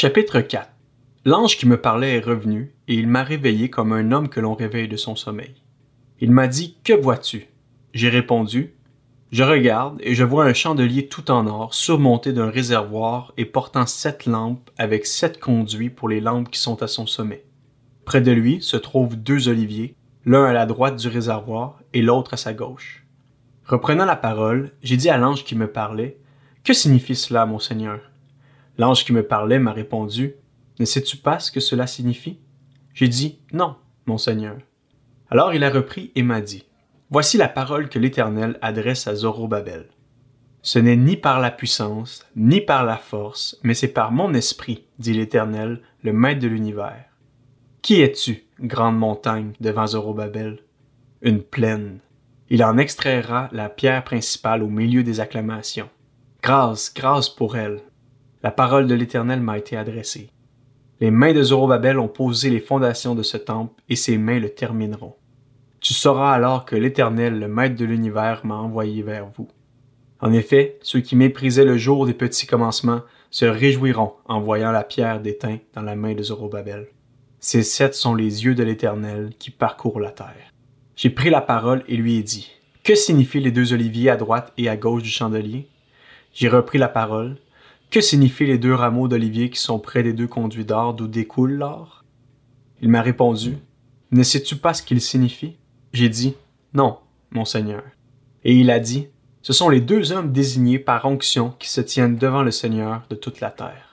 Chapitre 4 L'ange qui me parlait est revenu, et il m'a réveillé comme un homme que l'on réveille de son sommeil. Il m'a dit Que vois-tu? J'ai répondu Je regarde, et je vois un chandelier tout en or, surmonté d'un réservoir et portant sept lampes avec sept conduits pour les lampes qui sont à son sommet. Près de lui se trouvent deux oliviers, l'un à la droite du réservoir et l'autre à sa gauche. Reprenant la parole, j'ai dit à l'ange qui me parlait, Que signifie cela, mon Seigneur? L'ange qui me parlait m'a répondu, Ne sais-tu pas ce que cela signifie? J'ai dit, Non, mon Seigneur. Alors il a repris et m'a dit, Voici la parole que l'Éternel adresse à Zorobabel. Ce n'est ni par la puissance, ni par la force, mais c'est par mon esprit, dit l'Éternel, le Maître de l'univers. Qui es-tu, grande montagne, devant Zorobabel? Une plaine. Il en extraira la pierre principale au milieu des acclamations. Grâce, grâce pour elle. La parole de l'Éternel m'a été adressée. Les mains de Zorobabel ont posé les fondations de ce temple, et ses mains le termineront. Tu sauras alors que l'Éternel, le Maître de l'univers, m'a envoyé vers vous. En effet, ceux qui méprisaient le jour des petits commencements se réjouiront en voyant la pierre d'étain dans la main de Zorobabel. Ces sept sont les yeux de l'Éternel qui parcourent la terre. J'ai pris la parole et lui ai dit, Que signifient les deux oliviers à droite et à gauche du chandelier? J'ai repris la parole. Que signifient les deux rameaux d'olivier qui sont près des deux conduits d'or? D'où découle l'or? Il m'a répondu, Ne sais-tu pas ce qu'ils signifient? J'ai dit, Non, mon Seigneur. Et il a dit, Ce sont les deux hommes désignés par onction qui se tiennent devant le Seigneur de toute la terre.